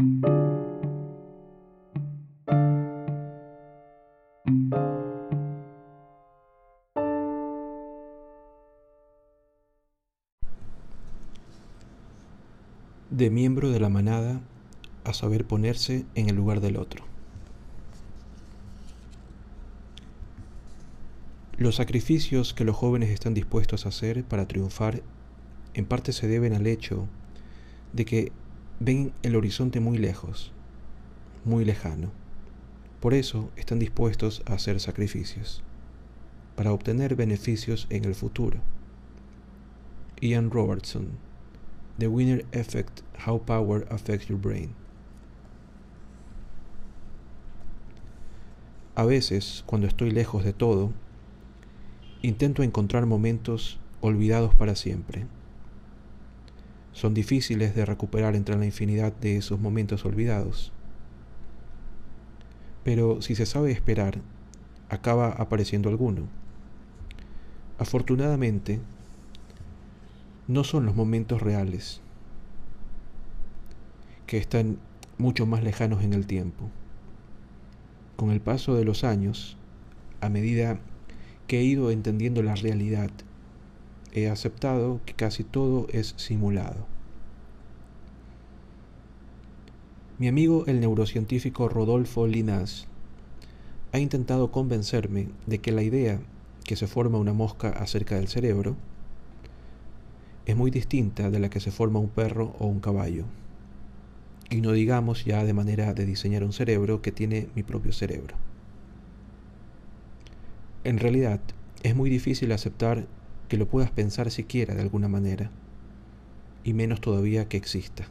De miembro de la manada a saber ponerse en el lugar del otro. Los sacrificios que los jóvenes están dispuestos a hacer para triunfar en parte se deben al hecho de que ven el horizonte muy lejos, muy lejano. Por eso están dispuestos a hacer sacrificios, para obtener beneficios en el futuro. Ian Robertson The Winner Effect, How Power Affects Your Brain. A veces, cuando estoy lejos de todo, intento encontrar momentos olvidados para siempre. Son difíciles de recuperar entre la infinidad de esos momentos olvidados. Pero si se sabe esperar, acaba apareciendo alguno. Afortunadamente, no son los momentos reales, que están mucho más lejanos en el tiempo. Con el paso de los años, a medida que he ido entendiendo la realidad, he aceptado que casi todo es simulado. Mi amigo el neurocientífico Rodolfo Linas ha intentado convencerme de que la idea que se forma una mosca acerca del cerebro es muy distinta de la que se forma un perro o un caballo. Y no digamos ya de manera de diseñar un cerebro que tiene mi propio cerebro. En realidad, es muy difícil aceptar que lo puedas pensar siquiera de alguna manera, y menos todavía que exista.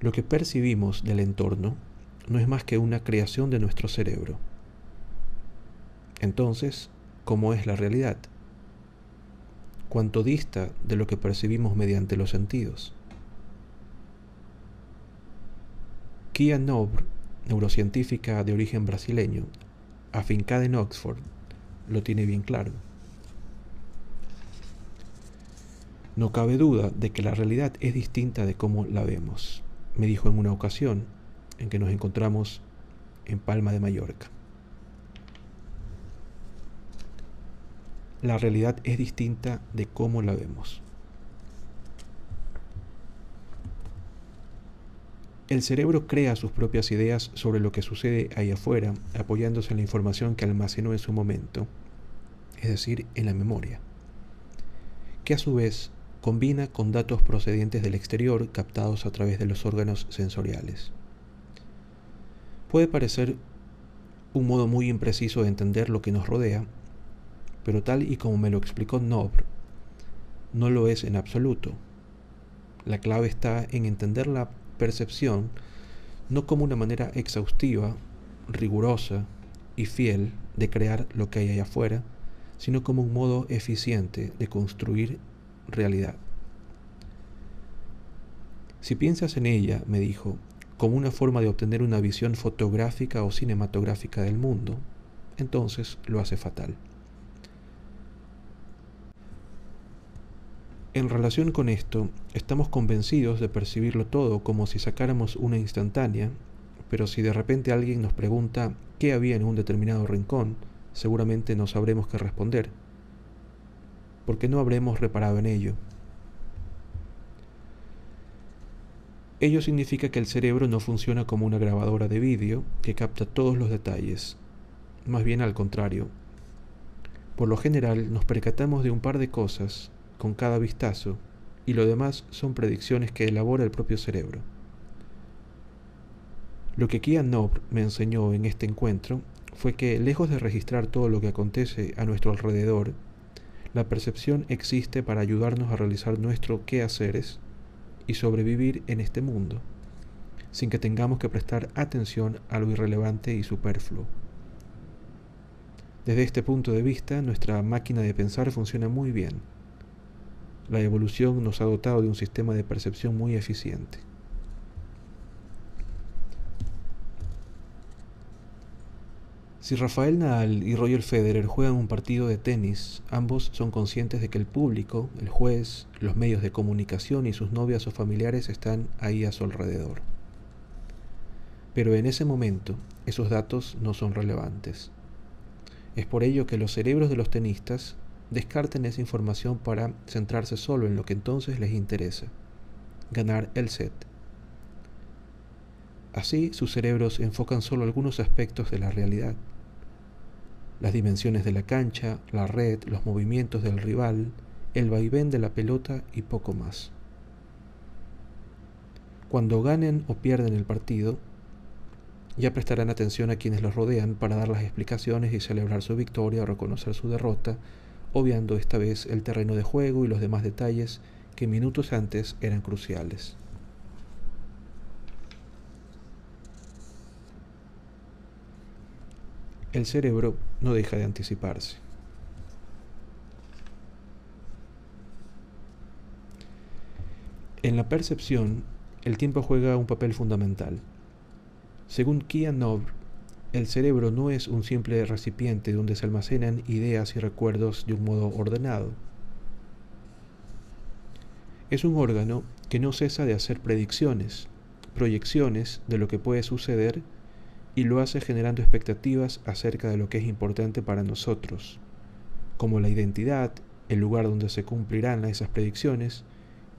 Lo que percibimos del entorno no es más que una creación de nuestro cerebro. Entonces, ¿cómo es la realidad? cuanto dista de lo que percibimos mediante los sentidos. Kia Nobre, neurocientífica de origen brasileño, afincada en Oxford, lo tiene bien claro. No cabe duda de que la realidad es distinta de cómo la vemos, me dijo en una ocasión en que nos encontramos en Palma de Mallorca. la realidad es distinta de cómo la vemos. El cerebro crea sus propias ideas sobre lo que sucede ahí afuera, apoyándose en la información que almacenó en su momento, es decir, en la memoria, que a su vez combina con datos procedentes del exterior captados a través de los órganos sensoriales. Puede parecer un modo muy impreciso de entender lo que nos rodea, pero tal y como me lo explicó Nobre, no lo es en absoluto. La clave está en entender la percepción no como una manera exhaustiva, rigurosa y fiel de crear lo que hay allá afuera, sino como un modo eficiente de construir realidad. Si piensas en ella, me dijo, como una forma de obtener una visión fotográfica o cinematográfica del mundo, entonces lo hace fatal. En relación con esto, estamos convencidos de percibirlo todo como si sacáramos una instantánea, pero si de repente alguien nos pregunta qué había en un determinado rincón, seguramente no sabremos qué responder, porque no habremos reparado en ello. Ello significa que el cerebro no funciona como una grabadora de vídeo que capta todos los detalles, más bien al contrario. Por lo general nos percatamos de un par de cosas con cada vistazo y lo demás son predicciones que elabora el propio cerebro. Lo que Kian Nob me enseñó en este encuentro fue que, lejos de registrar todo lo que acontece a nuestro alrededor, la percepción existe para ayudarnos a realizar nuestro quehaceres y sobrevivir en este mundo, sin que tengamos que prestar atención a lo irrelevante y superfluo. Desde este punto de vista, nuestra máquina de pensar funciona muy bien la evolución nos ha dotado de un sistema de percepción muy eficiente. Si Rafael Nadal y Roger Federer juegan un partido de tenis, ambos son conscientes de que el público, el juez, los medios de comunicación y sus novias o familiares están ahí a su alrededor. Pero en ese momento, esos datos no son relevantes. Es por ello que los cerebros de los tenistas descarten esa información para centrarse solo en lo que entonces les interesa, ganar el set. Así sus cerebros enfocan solo algunos aspectos de la realidad las dimensiones de la cancha, la red, los movimientos del rival, el vaivén de la pelota y poco más. Cuando ganen o pierden el partido, ya prestarán atención a quienes los rodean para dar las explicaciones y celebrar su victoria o reconocer su derrota, obviando esta vez el terreno de juego y los demás detalles que minutos antes eran cruciales. El cerebro no deja de anticiparse. En la percepción, el tiempo juega un papel fundamental. Según Kian el cerebro no es un simple recipiente donde se almacenan ideas y recuerdos de un modo ordenado. Es un órgano que no cesa de hacer predicciones, proyecciones de lo que puede suceder y lo hace generando expectativas acerca de lo que es importante para nosotros, como la identidad, el lugar donde se cumplirán esas predicciones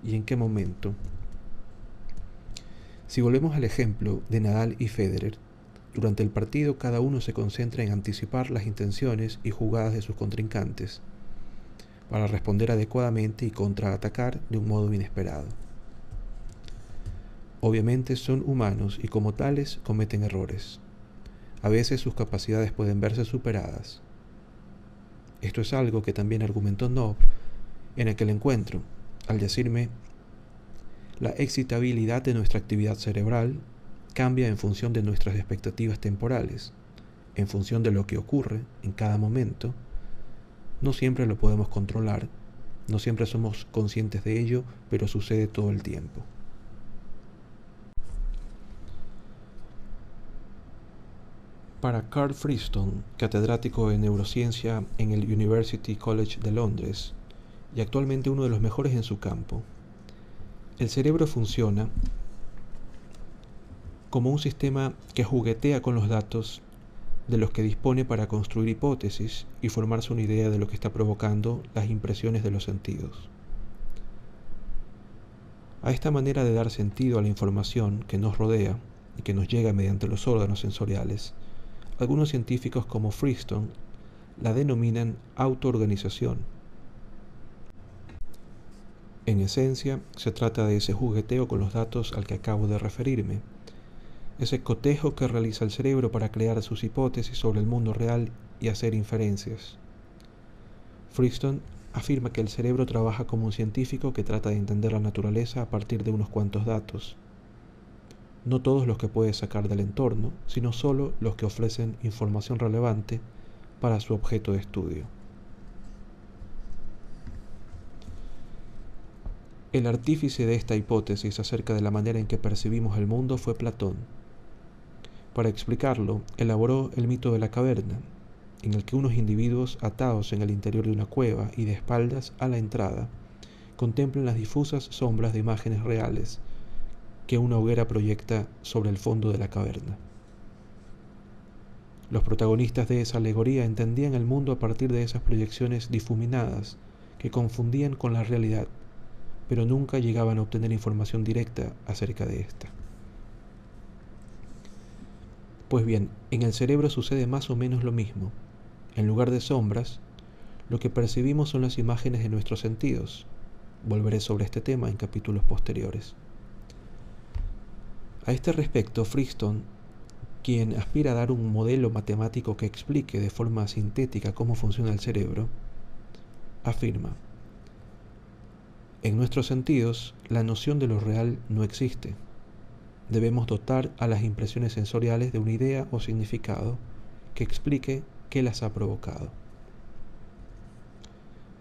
y en qué momento. Si volvemos al ejemplo de Nadal y Federer, durante el partido cada uno se concentra en anticipar las intenciones y jugadas de sus contrincantes, para responder adecuadamente y contraatacar de un modo inesperado. Obviamente son humanos y como tales cometen errores. A veces sus capacidades pueden verse superadas. Esto es algo que también argumentó Nob en aquel encuentro, al decirme, la excitabilidad de nuestra actividad cerebral cambia en función de nuestras expectativas temporales, en función de lo que ocurre en cada momento. No siempre lo podemos controlar, no siempre somos conscientes de ello, pero sucede todo el tiempo. Para Carl Freestone, catedrático de neurociencia en el University College de Londres y actualmente uno de los mejores en su campo, el cerebro funciona como un sistema que juguetea con los datos de los que dispone para construir hipótesis y formarse una idea de lo que está provocando las impresiones de los sentidos. A esta manera de dar sentido a la información que nos rodea y que nos llega mediante los órganos sensoriales, algunos científicos como Freestone la denominan autoorganización. En esencia, se trata de ese jugueteo con los datos al que acabo de referirme, ese cotejo que realiza el cerebro para crear sus hipótesis sobre el mundo real y hacer inferencias. Freestone afirma que el cerebro trabaja como un científico que trata de entender la naturaleza a partir de unos cuantos datos no todos los que puede sacar del entorno, sino solo los que ofrecen información relevante para su objeto de estudio. El artífice de esta hipótesis acerca de la manera en que percibimos el mundo fue Platón. Para explicarlo, elaboró el mito de la caverna, en el que unos individuos atados en el interior de una cueva y de espaldas a la entrada contemplan las difusas sombras de imágenes reales que una hoguera proyecta sobre el fondo de la caverna. Los protagonistas de esa alegoría entendían el mundo a partir de esas proyecciones difuminadas que confundían con la realidad, pero nunca llegaban a obtener información directa acerca de ésta. Pues bien, en el cerebro sucede más o menos lo mismo. En lugar de sombras, lo que percibimos son las imágenes de nuestros sentidos. Volveré sobre este tema en capítulos posteriores. A este respecto, Freestone, quien aspira a dar un modelo matemático que explique de forma sintética cómo funciona el cerebro, afirma, en nuestros sentidos, la noción de lo real no existe. Debemos dotar a las impresiones sensoriales de una idea o significado que explique qué las ha provocado.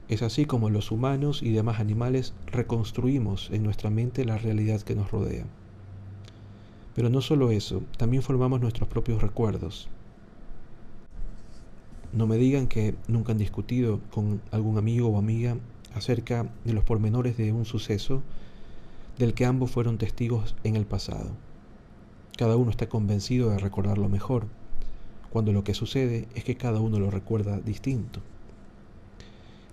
Es así como los humanos y demás animales reconstruimos en nuestra mente la realidad que nos rodea. Pero no solo eso, también formamos nuestros propios recuerdos. No me digan que nunca han discutido con algún amigo o amiga acerca de los pormenores de un suceso del que ambos fueron testigos en el pasado. Cada uno está convencido de recordarlo mejor, cuando lo que sucede es que cada uno lo recuerda distinto.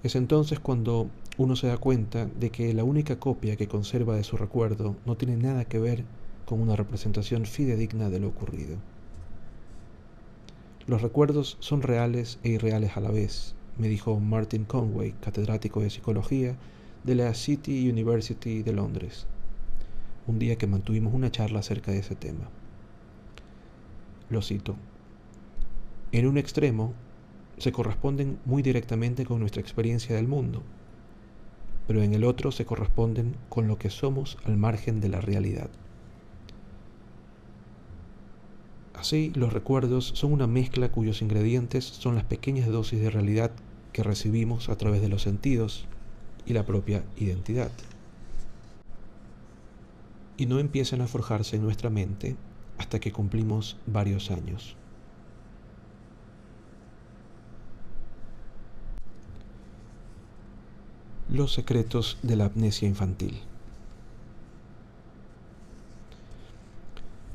Es entonces cuando uno se da cuenta de que la única copia que conserva de su recuerdo no tiene nada que ver con una representación fidedigna de lo ocurrido. Los recuerdos son reales e irreales a la vez, me dijo Martin Conway, catedrático de psicología de la City University de Londres, un día que mantuvimos una charla acerca de ese tema. Lo cito. En un extremo, se corresponden muy directamente con nuestra experiencia del mundo, pero en el otro se corresponden con lo que somos al margen de la realidad. Así, los recuerdos son una mezcla cuyos ingredientes son las pequeñas dosis de realidad que recibimos a través de los sentidos y la propia identidad. Y no empiezan a forjarse en nuestra mente hasta que cumplimos varios años. Los secretos de la amnesia infantil.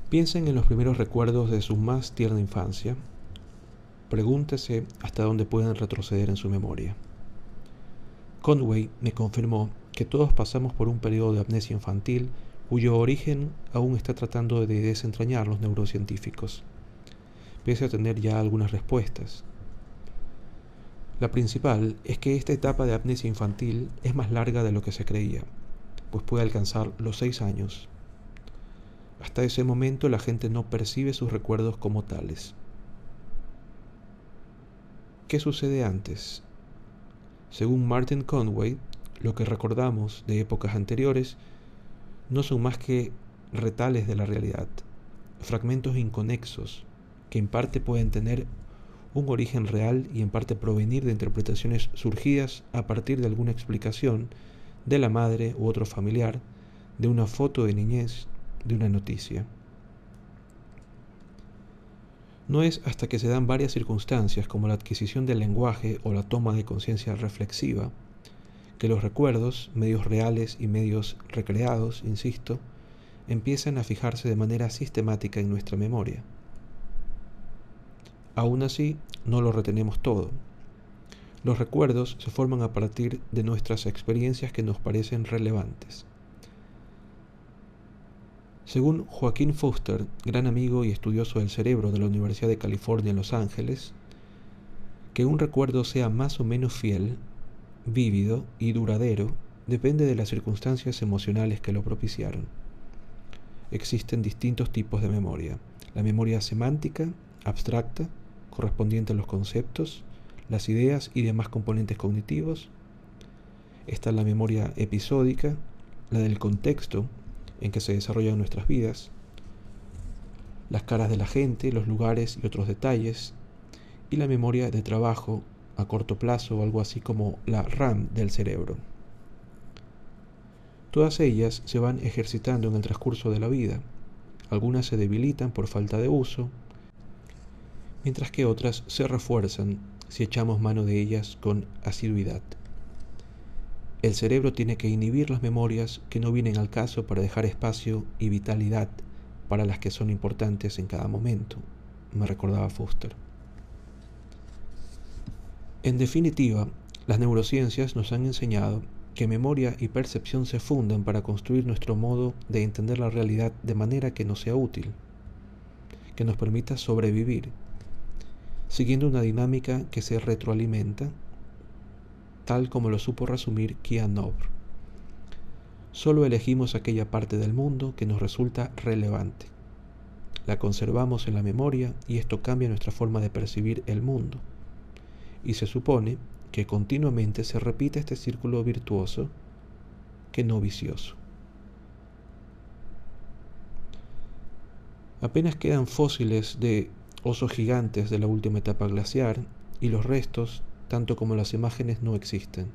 Piensen en los primeros recuerdos de su más tierna infancia. Pregúntese hasta dónde pueden retroceder en su memoria. Conway me confirmó que todos pasamos por un periodo de amnesia infantil cuyo origen aún está tratando de desentrañar los neurocientíficos, pese a tener ya algunas respuestas. La principal es que esta etapa de amnesia infantil es más larga de lo que se creía, pues puede alcanzar los seis años hasta ese momento la gente no percibe sus recuerdos como tales. ¿Qué sucede antes? Según Martin Conway, lo que recordamos de épocas anteriores no son más que retales de la realidad, fragmentos inconexos que en parte pueden tener un origen real y en parte provenir de interpretaciones surgidas a partir de alguna explicación de la madre u otro familiar, de una foto de niñez de una noticia. No es hasta que se dan varias circunstancias como la adquisición del lenguaje o la toma de conciencia reflexiva que los recuerdos, medios reales y medios recreados, insisto, empiezan a fijarse de manera sistemática en nuestra memoria. Aún así, no lo retenemos todo. Los recuerdos se forman a partir de nuestras experiencias que nos parecen relevantes. Según Joaquín Foster, gran amigo y estudioso del cerebro de la Universidad de California en Los Ángeles, que un recuerdo sea más o menos fiel, vívido y duradero depende de las circunstancias emocionales que lo propiciaron. Existen distintos tipos de memoria. La memoria semántica, abstracta, correspondiente a los conceptos, las ideas y demás componentes cognitivos. Está la memoria episódica, la del contexto, en que se desarrollan nuestras vidas, las caras de la gente, los lugares y otros detalles, y la memoria de trabajo a corto plazo algo así como la RAM del cerebro. Todas ellas se van ejercitando en el transcurso de la vida. Algunas se debilitan por falta de uso, mientras que otras se refuerzan si echamos mano de ellas con asiduidad. El cerebro tiene que inhibir las memorias que no vienen al caso para dejar espacio y vitalidad para las que son importantes en cada momento, me recordaba Foster. En definitiva, las neurociencias nos han enseñado que memoria y percepción se fundan para construir nuestro modo de entender la realidad de manera que nos sea útil, que nos permita sobrevivir, siguiendo una dinámica que se retroalimenta tal como lo supo resumir Nobr. Solo elegimos aquella parte del mundo que nos resulta relevante. La conservamos en la memoria y esto cambia nuestra forma de percibir el mundo. Y se supone que continuamente se repite este círculo virtuoso que no vicioso. Apenas quedan fósiles de osos gigantes de la última etapa glaciar y los restos tanto como las imágenes no existen.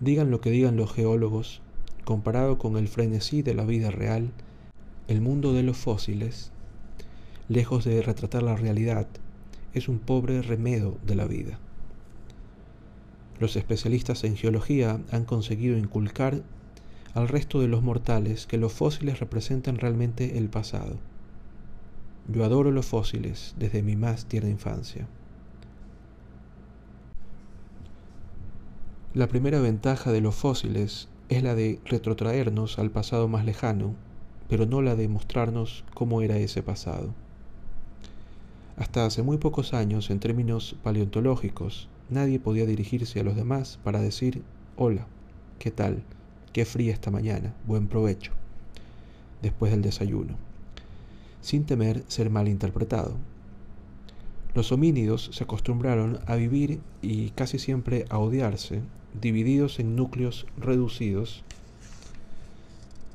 Digan lo que digan los geólogos, comparado con el frenesí de la vida real, el mundo de los fósiles, lejos de retratar la realidad, es un pobre remedo de la vida. Los especialistas en geología han conseguido inculcar al resto de los mortales que los fósiles representan realmente el pasado. Yo adoro los fósiles desde mi más tierna infancia. La primera ventaja de los fósiles es la de retrotraernos al pasado más lejano, pero no la de mostrarnos cómo era ese pasado. Hasta hace muy pocos años, en términos paleontológicos, nadie podía dirigirse a los demás para decir, hola, ¿qué tal? Qué fría esta mañana, buen provecho, después del desayuno, sin temer ser mal interpretado. Los homínidos se acostumbraron a vivir y casi siempre a odiarse divididos en núcleos reducidos,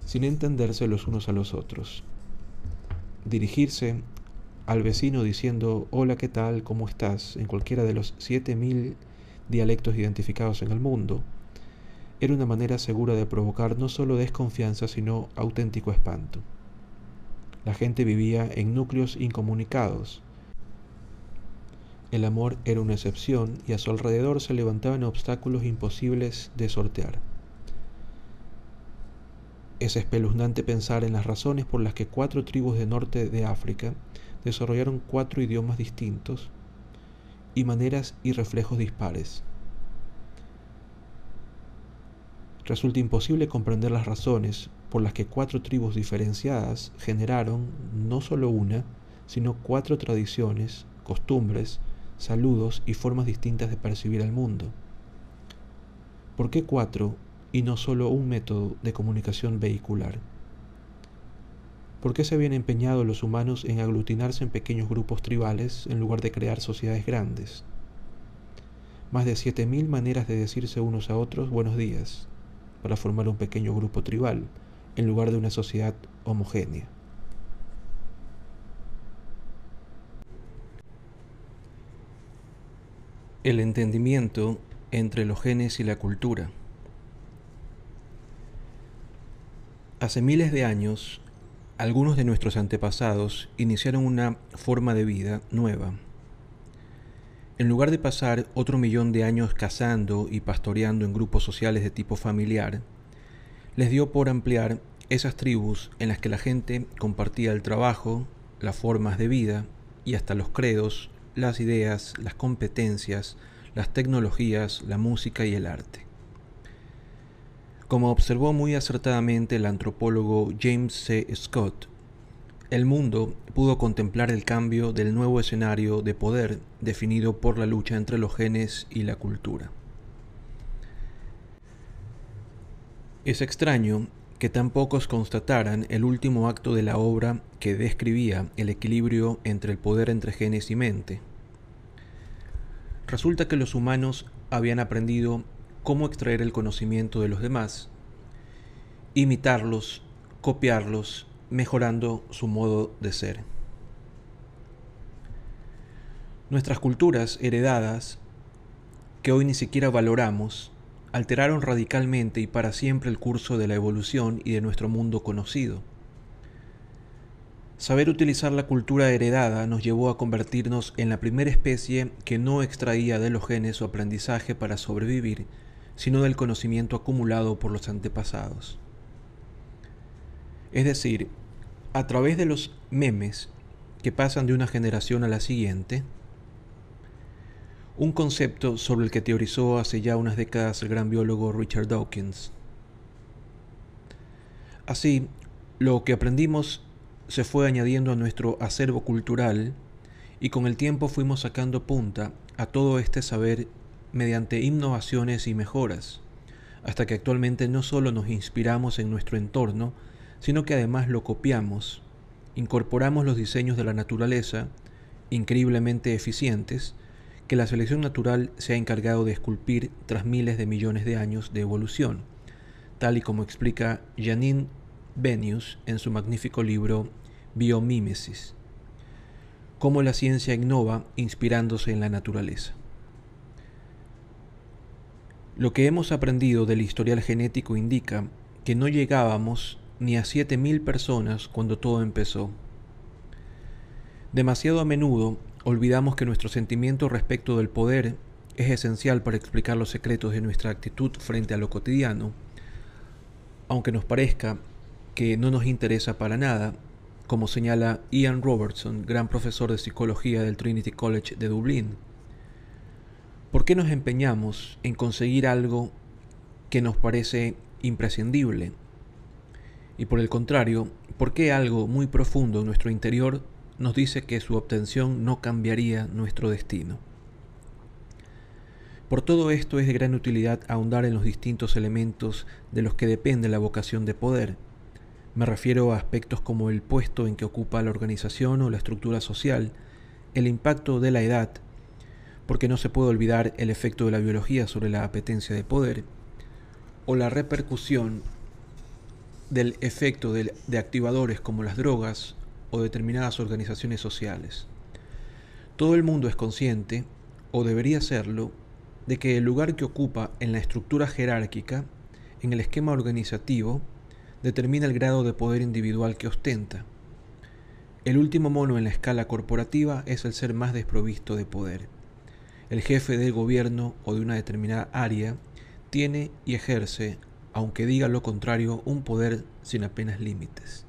sin entenderse los unos a los otros. Dirigirse al vecino diciendo hola, ¿qué tal? ¿Cómo estás? en cualquiera de los 7.000 dialectos identificados en el mundo, era una manera segura de provocar no solo desconfianza, sino auténtico espanto. La gente vivía en núcleos incomunicados, el amor era una excepción y a su alrededor se levantaban obstáculos imposibles de sortear. Es espeluznante pensar en las razones por las que cuatro tribus del norte de África desarrollaron cuatro idiomas distintos y maneras y reflejos dispares. Resulta imposible comprender las razones por las que cuatro tribus diferenciadas generaron no solo una, sino cuatro tradiciones, costumbres, saludos y formas distintas de percibir al mundo. ¿Por qué cuatro y no solo un método de comunicación vehicular? ¿Por qué se habían empeñado los humanos en aglutinarse en pequeños grupos tribales en lugar de crear sociedades grandes? Más de siete mil maneras de decirse unos a otros buenos días para formar un pequeño grupo tribal en lugar de una sociedad homogénea. El entendimiento entre los genes y la cultura. Hace miles de años, algunos de nuestros antepasados iniciaron una forma de vida nueva. En lugar de pasar otro millón de años cazando y pastoreando en grupos sociales de tipo familiar, les dio por ampliar esas tribus en las que la gente compartía el trabajo, las formas de vida y hasta los credos, las ideas, las competencias, las tecnologías, la música y el arte. Como observó muy acertadamente el antropólogo James C. Scott, el mundo pudo contemplar el cambio del nuevo escenario de poder definido por la lucha entre los genes y la cultura. Es extraño que tan pocos constataran el último acto de la obra que describía el equilibrio entre el poder entre genes y mente. Resulta que los humanos habían aprendido cómo extraer el conocimiento de los demás, imitarlos, copiarlos, mejorando su modo de ser. Nuestras culturas heredadas, que hoy ni siquiera valoramos, alteraron radicalmente y para siempre el curso de la evolución y de nuestro mundo conocido. Saber utilizar la cultura heredada nos llevó a convertirnos en la primera especie que no extraía de los genes su aprendizaje para sobrevivir, sino del conocimiento acumulado por los antepasados. Es decir, a través de los memes que pasan de una generación a la siguiente, un concepto sobre el que teorizó hace ya unas décadas el gran biólogo Richard Dawkins. Así, lo que aprendimos se fue añadiendo a nuestro acervo cultural y con el tiempo fuimos sacando punta a todo este saber mediante innovaciones y mejoras, hasta que actualmente no solo nos inspiramos en nuestro entorno, sino que además lo copiamos, incorporamos los diseños de la naturaleza, increíblemente eficientes, que la selección natural se ha encargado de esculpir tras miles de millones de años de evolución, tal y como explica Janine Benius en su magnífico libro Biomímesis. Cómo la ciencia innova inspirándose en la naturaleza. Lo que hemos aprendido del historial genético indica que no llegábamos ni a 7.000 personas cuando todo empezó. Demasiado a menudo olvidamos que nuestro sentimiento respecto del poder es esencial para explicar los secretos de nuestra actitud frente a lo cotidiano, aunque nos parezca que no nos interesa para nada, como señala Ian Robertson, gran profesor de psicología del Trinity College de Dublín. ¿Por qué nos empeñamos en conseguir algo que nos parece imprescindible? Y por el contrario, ¿por qué algo muy profundo en nuestro interior nos dice que su obtención no cambiaría nuestro destino? Por todo esto es de gran utilidad ahondar en los distintos elementos de los que depende la vocación de poder. Me refiero a aspectos como el puesto en que ocupa la organización o la estructura social, el impacto de la edad, porque no se puede olvidar el efecto de la biología sobre la apetencia de poder, o la repercusión del efecto de, activadores como las drogas o determinadas organizaciones sociales. Todo el mundo es consciente, o debería serlo, de que el lugar que ocupa en la estructura jerárquica, en el esquema organizativo, determina el grado de poder individual que ostenta. El último mono en la escala corporativa es el ser más desprovisto de poder. El jefe del gobierno o de una determinada área tiene y ejerce, aunque diga lo contrario, un poder sin apenas límites.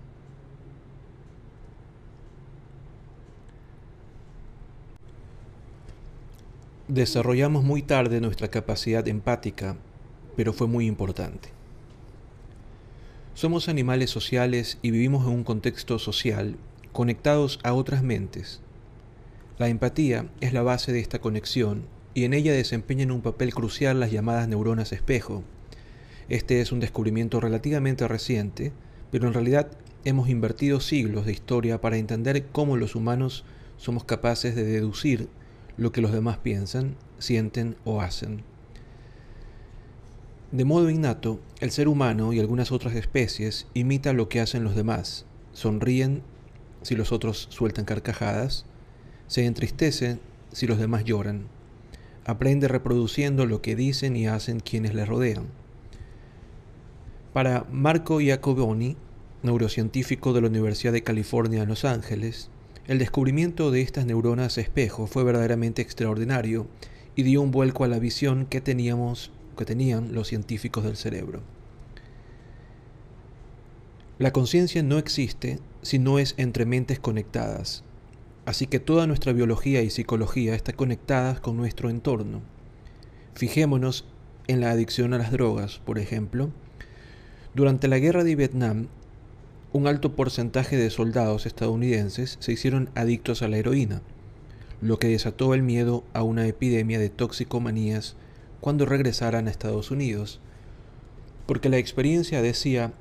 Desarrollamos muy tarde nuestra capacidad empática, pero fue muy importante. Somos animales sociales y vivimos en un contexto social conectados a otras mentes. La empatía es la base de esta conexión y en ella desempeñan un papel crucial las llamadas neuronas espejo. Este es un descubrimiento relativamente reciente, pero en realidad hemos invertido siglos de historia para entender cómo los humanos somos capaces de deducir lo que los demás piensan, sienten o hacen. De modo innato, el ser humano y algunas otras especies imita lo que hacen los demás, sonríen si los otros sueltan carcajadas, se entristecen si los demás lloran, aprende reproduciendo lo que dicen y hacen quienes le rodean. Para Marco Iacoboni, neurocientífico de la Universidad de California en Los Ángeles, el descubrimiento de estas neuronas espejo fue verdaderamente extraordinario y dio un vuelco a la visión que teníamos que tenían los científicos del cerebro. La conciencia no existe si no es entre mentes conectadas, así que toda nuestra biología y psicología está conectadas con nuestro entorno. Fijémonos en la adicción a las drogas, por ejemplo. Durante la guerra de Vietnam, un alto porcentaje de soldados estadounidenses se hicieron adictos a la heroína, lo que desató el miedo a una epidemia de toxicomanías cuando regresaran a Estados Unidos, porque la experiencia decía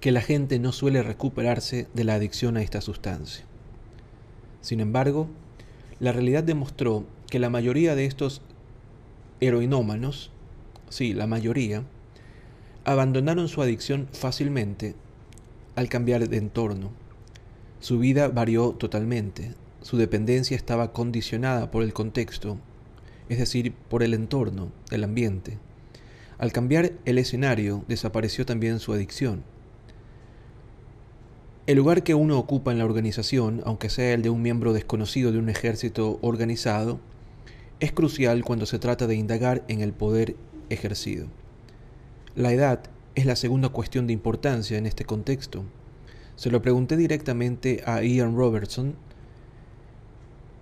que la gente no suele recuperarse de la adicción a esta sustancia. Sin embargo, la realidad demostró que la mayoría de estos heroinómanos, sí, la mayoría, abandonaron su adicción fácilmente al cambiar de entorno. Su vida varió totalmente, su dependencia estaba condicionada por el contexto, es decir, por el entorno, el ambiente. Al cambiar el escenario, desapareció también su adicción. El lugar que uno ocupa en la organización, aunque sea el de un miembro desconocido de un ejército organizado, es crucial cuando se trata de indagar en el poder ejercido. La edad es la segunda cuestión de importancia en este contexto. Se lo pregunté directamente a Ian Robertson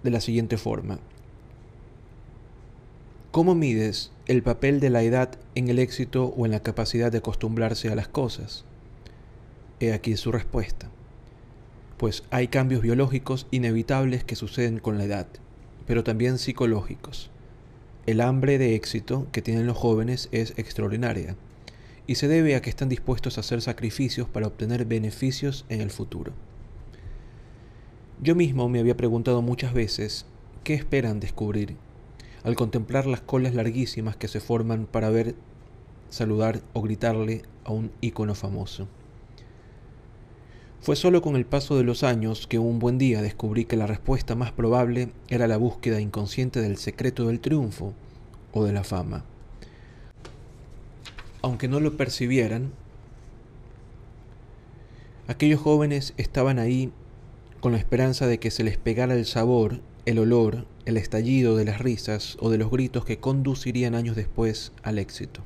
de la siguiente forma. ¿Cómo mides el papel de la edad en el éxito o en la capacidad de acostumbrarse a las cosas? He aquí su respuesta. Pues hay cambios biológicos inevitables que suceden con la edad, pero también psicológicos. El hambre de éxito que tienen los jóvenes es extraordinaria y se debe a que están dispuestos a hacer sacrificios para obtener beneficios en el futuro. Yo mismo me había preguntado muchas veces qué esperan descubrir al contemplar las colas larguísimas que se forman para ver, saludar o gritarle a un ícono famoso. Fue solo con el paso de los años que un buen día descubrí que la respuesta más probable era la búsqueda inconsciente del secreto del triunfo o de la fama aunque no lo percibieran, aquellos jóvenes estaban ahí con la esperanza de que se les pegara el sabor, el olor, el estallido de las risas o de los gritos que conducirían años después al éxito.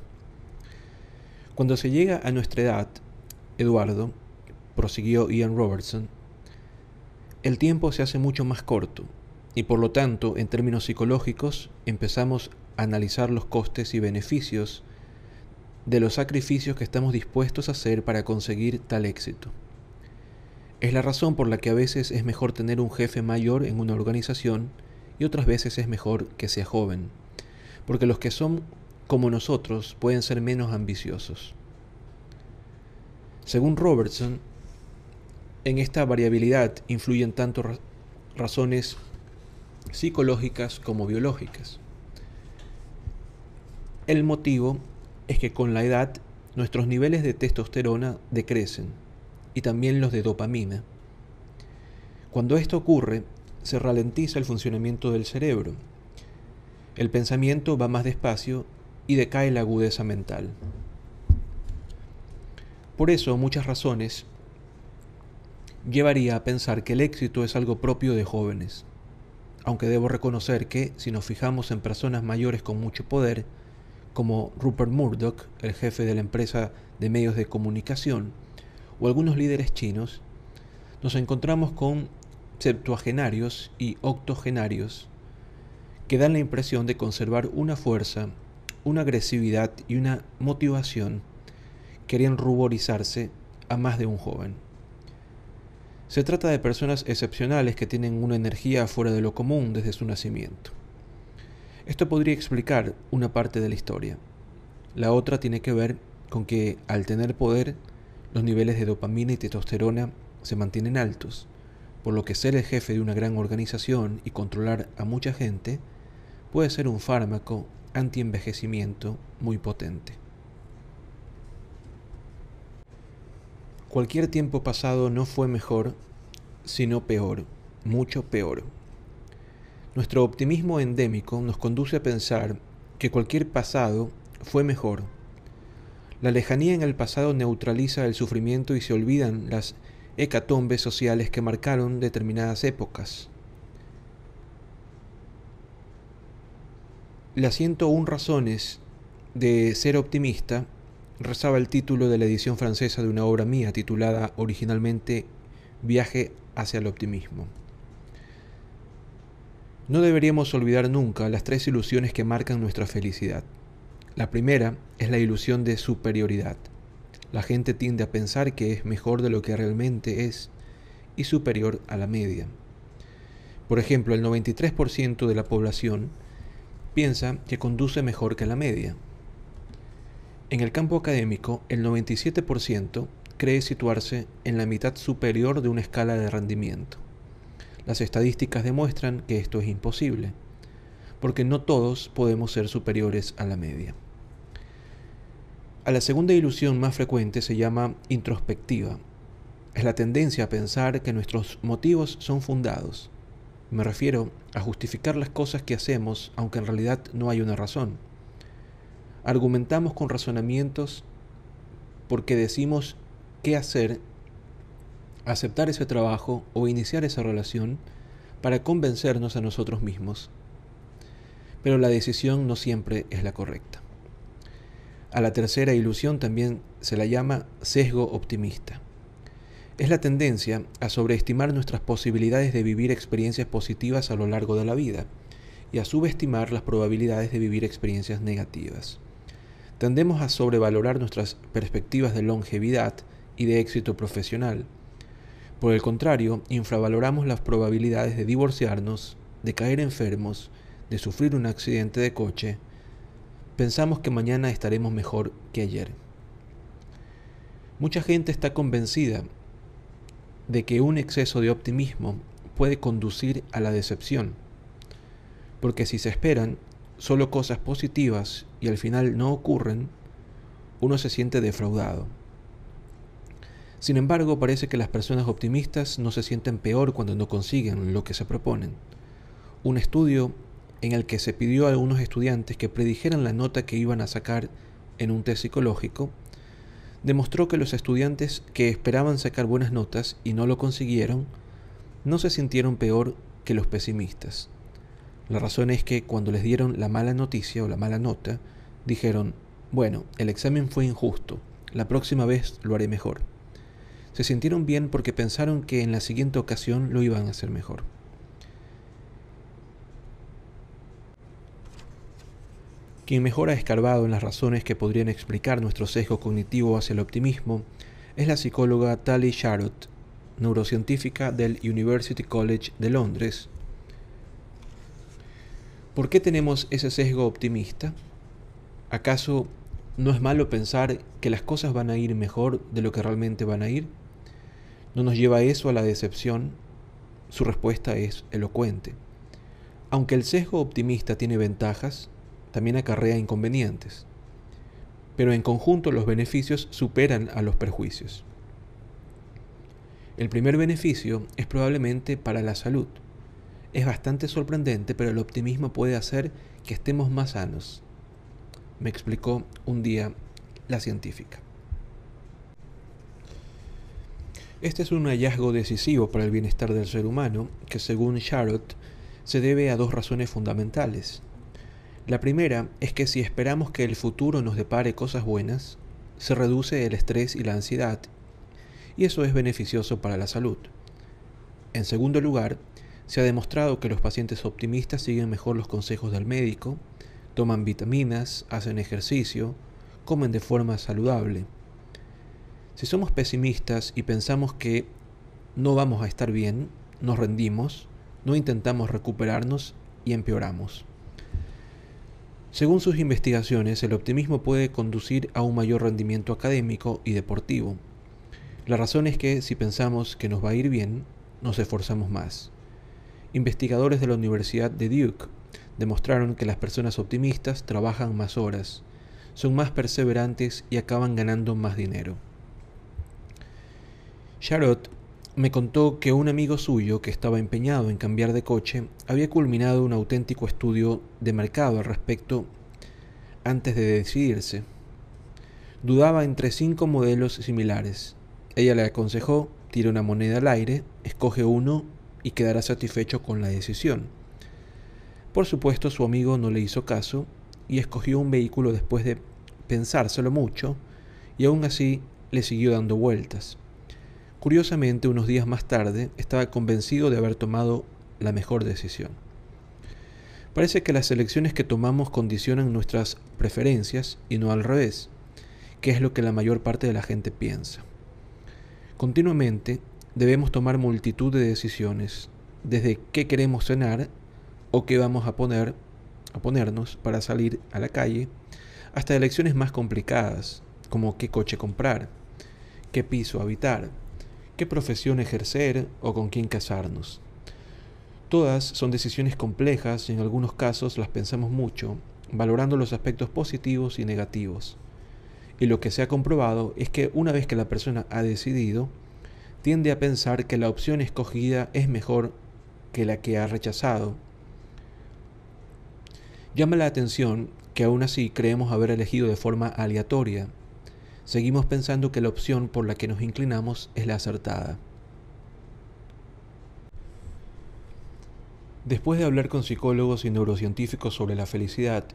Cuando se llega a nuestra edad, Eduardo, prosiguió Ian Robertson, el tiempo se hace mucho más corto y por lo tanto, en términos psicológicos, empezamos a analizar los costes y beneficios de los sacrificios que estamos dispuestos a hacer para conseguir tal éxito. Es la razón por la que a veces es mejor tener un jefe mayor en una organización y otras veces es mejor que sea joven, porque los que son como nosotros pueden ser menos ambiciosos. Según Robertson, en esta variabilidad influyen tanto razones psicológicas como biológicas. El motivo es que con la edad nuestros niveles de testosterona decrecen y también los de dopamina. Cuando esto ocurre, se ralentiza el funcionamiento del cerebro. El pensamiento va más despacio y decae la agudeza mental. Por eso, muchas razones llevaría a pensar que el éxito es algo propio de jóvenes, aunque debo reconocer que, si nos fijamos en personas mayores con mucho poder, como Rupert Murdoch, el jefe de la empresa de medios de comunicación, o algunos líderes chinos, nos encontramos con septuagenarios y octogenarios que dan la impresión de conservar una fuerza, una agresividad y una motivación que harían ruborizarse a más de un joven. Se trata de personas excepcionales que tienen una energía fuera de lo común desde su nacimiento. Esto podría explicar una parte de la historia. La otra tiene que ver con que al tener poder los niveles de dopamina y testosterona se mantienen altos, por lo que ser el jefe de una gran organización y controlar a mucha gente puede ser un fármaco anti-envejecimiento muy potente. Cualquier tiempo pasado no fue mejor, sino peor, mucho peor. Nuestro optimismo endémico nos conduce a pensar que cualquier pasado fue mejor la lejanía en el pasado neutraliza el sufrimiento y se olvidan las hecatombes sociales que marcaron determinadas épocas. Las 101 razones de ser optimista rezaba el título de la edición francesa de una obra mía titulada originalmente Viaje hacia el optimismo. No deberíamos olvidar nunca las tres ilusiones que marcan nuestra felicidad. La primera es la ilusión de superioridad. La gente tiende a pensar que es mejor de lo que realmente es y superior a la media. Por ejemplo, el 93% de la población piensa que conduce mejor que la media. En el campo académico, el 97% cree situarse en la mitad superior de una escala de rendimiento. Las estadísticas demuestran que esto es imposible, porque no todos podemos ser superiores a la media. A la segunda ilusión más frecuente se llama introspectiva. Es la tendencia a pensar que nuestros motivos son fundados. Me refiero a justificar las cosas que hacemos aunque en realidad no hay una razón. Argumentamos con razonamientos porque decimos qué hacer, aceptar ese trabajo o iniciar esa relación para convencernos a nosotros mismos. Pero la decisión no siempre es la correcta. A la tercera ilusión también se la llama sesgo optimista. Es la tendencia a sobreestimar nuestras posibilidades de vivir experiencias positivas a lo largo de la vida y a subestimar las probabilidades de vivir experiencias negativas. Tendemos a sobrevalorar nuestras perspectivas de longevidad y de éxito profesional. Por el contrario, infravaloramos las probabilidades de divorciarnos, de caer enfermos, de sufrir un accidente de coche, pensamos que mañana estaremos mejor que ayer. Mucha gente está convencida de que un exceso de optimismo puede conducir a la decepción, porque si se esperan solo cosas positivas y al final no ocurren, uno se siente defraudado. Sin embargo, parece que las personas optimistas no se sienten peor cuando no consiguen lo que se proponen. Un estudio en el que se pidió a algunos estudiantes que predijeran la nota que iban a sacar en un test psicológico, demostró que los estudiantes que esperaban sacar buenas notas y no lo consiguieron, no se sintieron peor que los pesimistas. La razón es que cuando les dieron la mala noticia o la mala nota, dijeron, bueno, el examen fue injusto, la próxima vez lo haré mejor. Se sintieron bien porque pensaron que en la siguiente ocasión lo iban a hacer mejor. Quien mejor ha escarbado en las razones que podrían explicar nuestro sesgo cognitivo hacia el optimismo es la psicóloga Tali Sharot, neurocientífica del University College de Londres. ¿Por qué tenemos ese sesgo optimista? ¿Acaso no es malo pensar que las cosas van a ir mejor de lo que realmente van a ir? ¿No nos lleva eso a la decepción? Su respuesta es elocuente. Aunque el sesgo optimista tiene ventajas, también acarrea inconvenientes. Pero en conjunto los beneficios superan a los perjuicios. El primer beneficio es probablemente para la salud. Es bastante sorprendente, pero el optimismo puede hacer que estemos más sanos, me explicó un día la científica. Este es un hallazgo decisivo para el bienestar del ser humano que según Sharot se debe a dos razones fundamentales. La primera es que si esperamos que el futuro nos depare cosas buenas, se reduce el estrés y la ansiedad y eso es beneficioso para la salud. En segundo lugar, se ha demostrado que los pacientes optimistas siguen mejor los consejos del médico, toman vitaminas, hacen ejercicio, comen de forma saludable. Si somos pesimistas y pensamos que no vamos a estar bien, nos rendimos, no intentamos recuperarnos y empeoramos. Según sus investigaciones, el optimismo puede conducir a un mayor rendimiento académico y deportivo, la razón es que si pensamos que nos va a ir bien, nos esforzamos más. Investigadores de la Universidad de Duke demostraron que las personas optimistas trabajan más horas, son más perseverantes y acaban ganando más dinero. Sharot me contó que un amigo suyo que estaba empeñado en cambiar de coche había culminado un auténtico estudio de mercado al respecto antes de decidirse. Dudaba entre cinco modelos similares ella le aconsejó, tira una moneda al aire, escoge uno y quedará satisfecho con la decisión. Por supuesto, su amigo no le hizo caso y escogió un vehículo después de pensárselo mucho y aún así le siguió dando vueltas. Curiosamente, unos días más tarde, estaba convencido de haber tomado la mejor decisión. Parece que las elecciones que tomamos condicionan nuestras preferencias y no al revés, que es lo que la mayor parte de la gente piensa. Continuamente debemos tomar multitud de decisiones, desde qué queremos cenar o qué vamos a poner a ponernos para salir a la calle, hasta elecciones más complicadas, como qué coche comprar, qué piso habitar, qué profesión ejercer o con quién casarnos. Todas son decisiones complejas y en algunos casos las pensamos mucho, valorando los aspectos positivos y negativos. Y lo que se ha comprobado es que una vez que la persona ha decidido, tiende a pensar que la opción escogida es mejor que la que ha rechazado. Llama la atención que aún así creemos haber elegido de forma aleatoria. Seguimos pensando que la opción por la que nos inclinamos es la acertada. Después de hablar con psicólogos y neurocientíficos sobre la felicidad,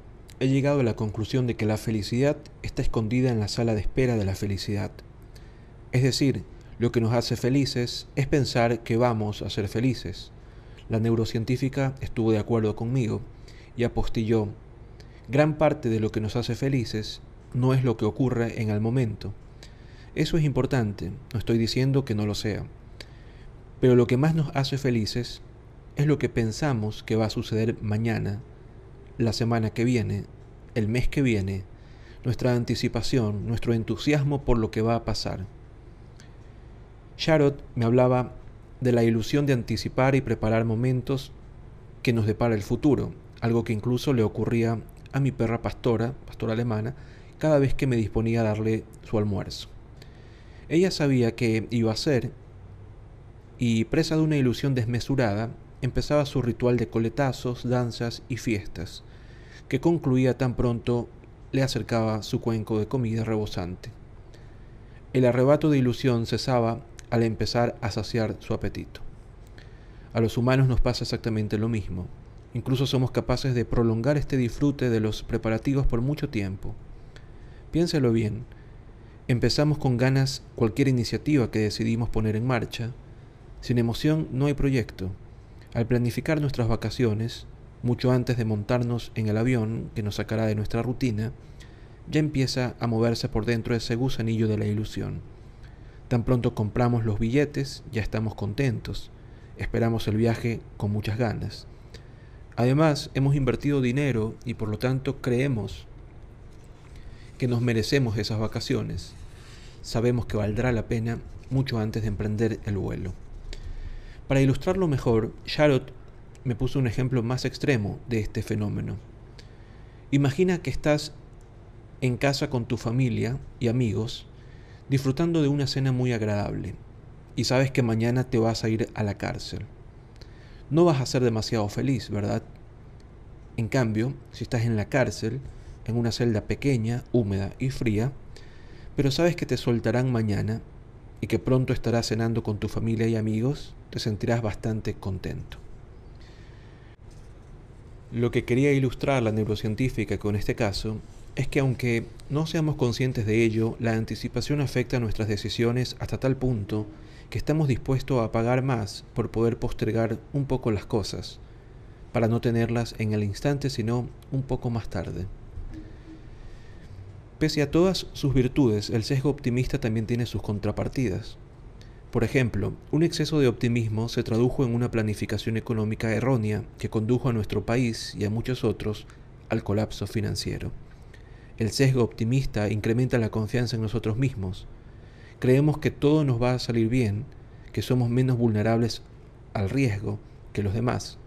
he llegado a la conclusión de que la felicidad está escondida en la sala de espera de la felicidad. Es decir, lo que nos hace felices es pensar que vamos a ser felices. La neurocientífica estuvo de acuerdo conmigo y apostilló, gran parte de lo que nos hace felices no es lo que ocurre en el momento. Eso es importante, no estoy diciendo que no lo sea. Pero lo que más nos hace felices es lo que pensamos que va a suceder mañana la semana que viene, el mes que viene, nuestra anticipación, nuestro entusiasmo por lo que va a pasar. Sharot me hablaba de la ilusión de anticipar y preparar momentos que nos depara el futuro, algo que incluso le ocurría a mi perra pastora, pastora alemana, cada vez que me disponía a darle su almuerzo. Ella sabía que iba a ser, y presa de una ilusión desmesurada, empezaba su ritual de coletazos, danzas y fiestas, que concluía tan pronto le acercaba su cuenco de comida rebosante. El arrebato de ilusión cesaba al empezar a saciar su apetito. A los humanos nos pasa exactamente lo mismo. Incluso somos capaces de prolongar este disfrute de los preparativos por mucho tiempo. Piénselo bien. Empezamos con ganas cualquier iniciativa que decidimos poner en marcha. Sin emoción no hay proyecto. Al planificar nuestras vacaciones, mucho antes de montarnos en el avión que nos sacará de nuestra rutina, ya empieza a moverse por dentro ese gusanillo de la ilusión. Tan pronto compramos los billetes, ya estamos contentos, esperamos el viaje con muchas ganas. Además, hemos invertido dinero y por lo tanto creemos que nos merecemos esas vacaciones. Sabemos que valdrá la pena mucho antes de emprender el vuelo. Para ilustrarlo mejor, Charlotte me puso un ejemplo más extremo de este fenómeno. Imagina que estás en casa con tu familia y amigos, disfrutando de una cena muy agradable, y sabes que mañana te vas a ir a la cárcel. No vas a ser demasiado feliz, ¿verdad? En cambio, si estás en la cárcel, en una celda pequeña, húmeda y fría, pero sabes que te soltarán mañana y que pronto estarás cenando con tu familia y amigos, te sentirás bastante contento. Lo que quería ilustrar la neurocientífica con este caso es que aunque no seamos conscientes de ello, la anticipación afecta nuestras decisiones hasta tal punto que estamos dispuestos a pagar más por poder postergar un poco las cosas, para no tenerlas en el instante, sino un poco más tarde. Pese a todas sus virtudes, el sesgo optimista también tiene sus contrapartidas. Por ejemplo, un exceso de optimismo se tradujo en una planificación económica errónea que condujo a nuestro país y a muchos otros al colapso financiero. El sesgo optimista incrementa la confianza en nosotros mismos. Creemos que todo nos va a salir bien, que somos menos vulnerables al riesgo que los demás.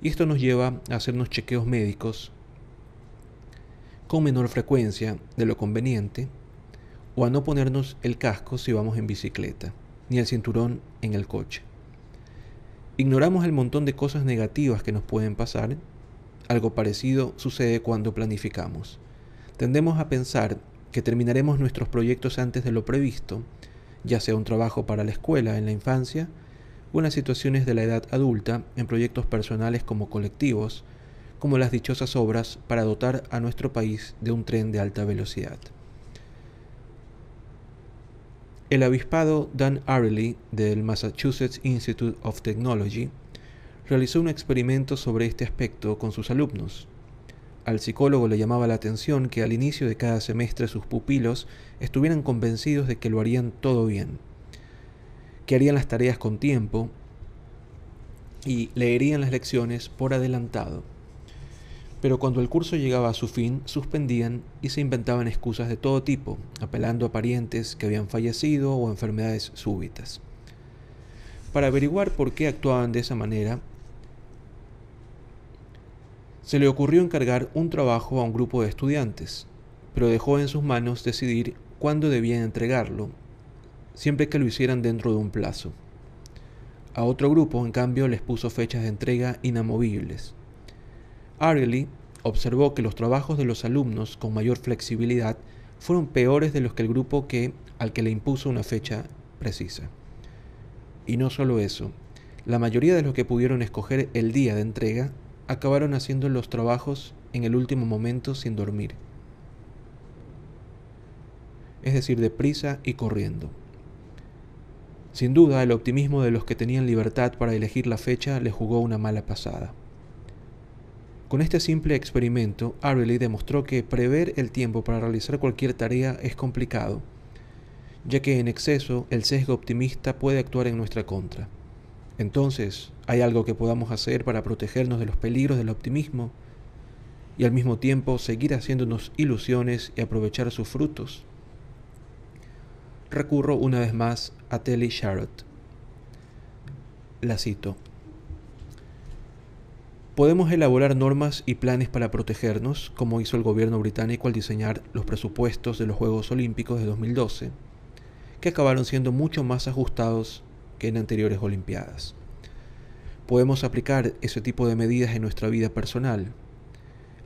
Y esto nos lleva a hacernos chequeos médicos con menor frecuencia de lo conveniente o a no ponernos el casco si vamos en bicicleta ni el cinturón en el coche. Ignoramos el montón de cosas negativas que nos pueden pasar. Algo parecido sucede cuando planificamos. Tendemos a pensar que terminaremos nuestros proyectos antes de lo previsto, ya sea un trabajo para la escuela en la infancia o en las situaciones de la edad adulta en proyectos personales como colectivos, como las dichosas obras para dotar a nuestro país de un tren de alta velocidad. El avispado Dan Ariely del Massachusetts Institute of Technology realizó un experimento sobre este aspecto con sus alumnos. Al psicólogo le llamaba la atención que al inicio de cada semestre sus pupilos estuvieran convencidos de que lo harían todo bien, que harían las tareas con tiempo y leerían las lecciones por adelantado pero cuando el curso llegaba a su fin, suspendían y se inventaban excusas de todo tipo, apelando a parientes que habían fallecido o enfermedades súbitas. Para averiguar por qué actuaban de esa manera, se le ocurrió encargar un trabajo a un grupo de estudiantes, pero dejó en sus manos decidir cuándo debían entregarlo, siempre que lo hicieran dentro de un plazo. A otro grupo, en cambio, les puso fechas de entrega inamovibles. Arely observó que los trabajos de los alumnos con mayor flexibilidad fueron peores de los que el grupo que al que le impuso una fecha precisa. Y no solo eso, la mayoría de los que pudieron escoger el día de entrega acabaron haciendo los trabajos en el último momento sin dormir. Es decir, deprisa y corriendo. Sin duda, el optimismo de los que tenían libertad para elegir la fecha le jugó una mala pasada. Con este simple experimento, Arley demostró que prever el tiempo para realizar cualquier tarea es complicado, ya que en exceso el sesgo optimista puede actuar en nuestra contra. Entonces, ¿hay algo que podamos hacer para protegernos de los peligros del optimismo y al mismo tiempo seguir haciéndonos ilusiones y aprovechar sus frutos? Recurro una vez más a Telly Sharrott. La cito. Podemos elaborar normas y planes para protegernos, como hizo el gobierno británico al diseñar los presupuestos de los Juegos Olímpicos de 2012, que acabaron siendo mucho más ajustados que en anteriores Olimpiadas. Podemos aplicar ese tipo de medidas en nuestra vida personal.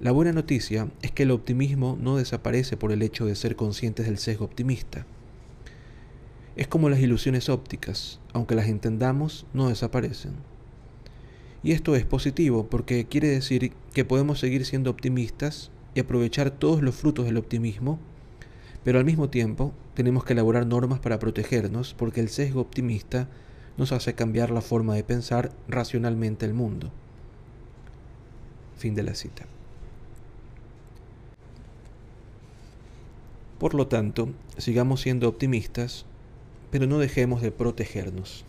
La buena noticia es que el optimismo no desaparece por el hecho de ser conscientes del sesgo optimista. Es como las ilusiones ópticas, aunque las entendamos, no desaparecen Y esto es positivo porque quiere decir que podemos seguir siendo optimistas y aprovechar todos los frutos del optimismo, pero al mismo tiempo tenemos que elaborar normas para protegernos porque el sesgo optimista nos hace cambiar la forma de pensar racionalmente el mundo. Fin de la cita. Por lo tanto, sigamos siendo optimistas, pero no dejemos de protegernos.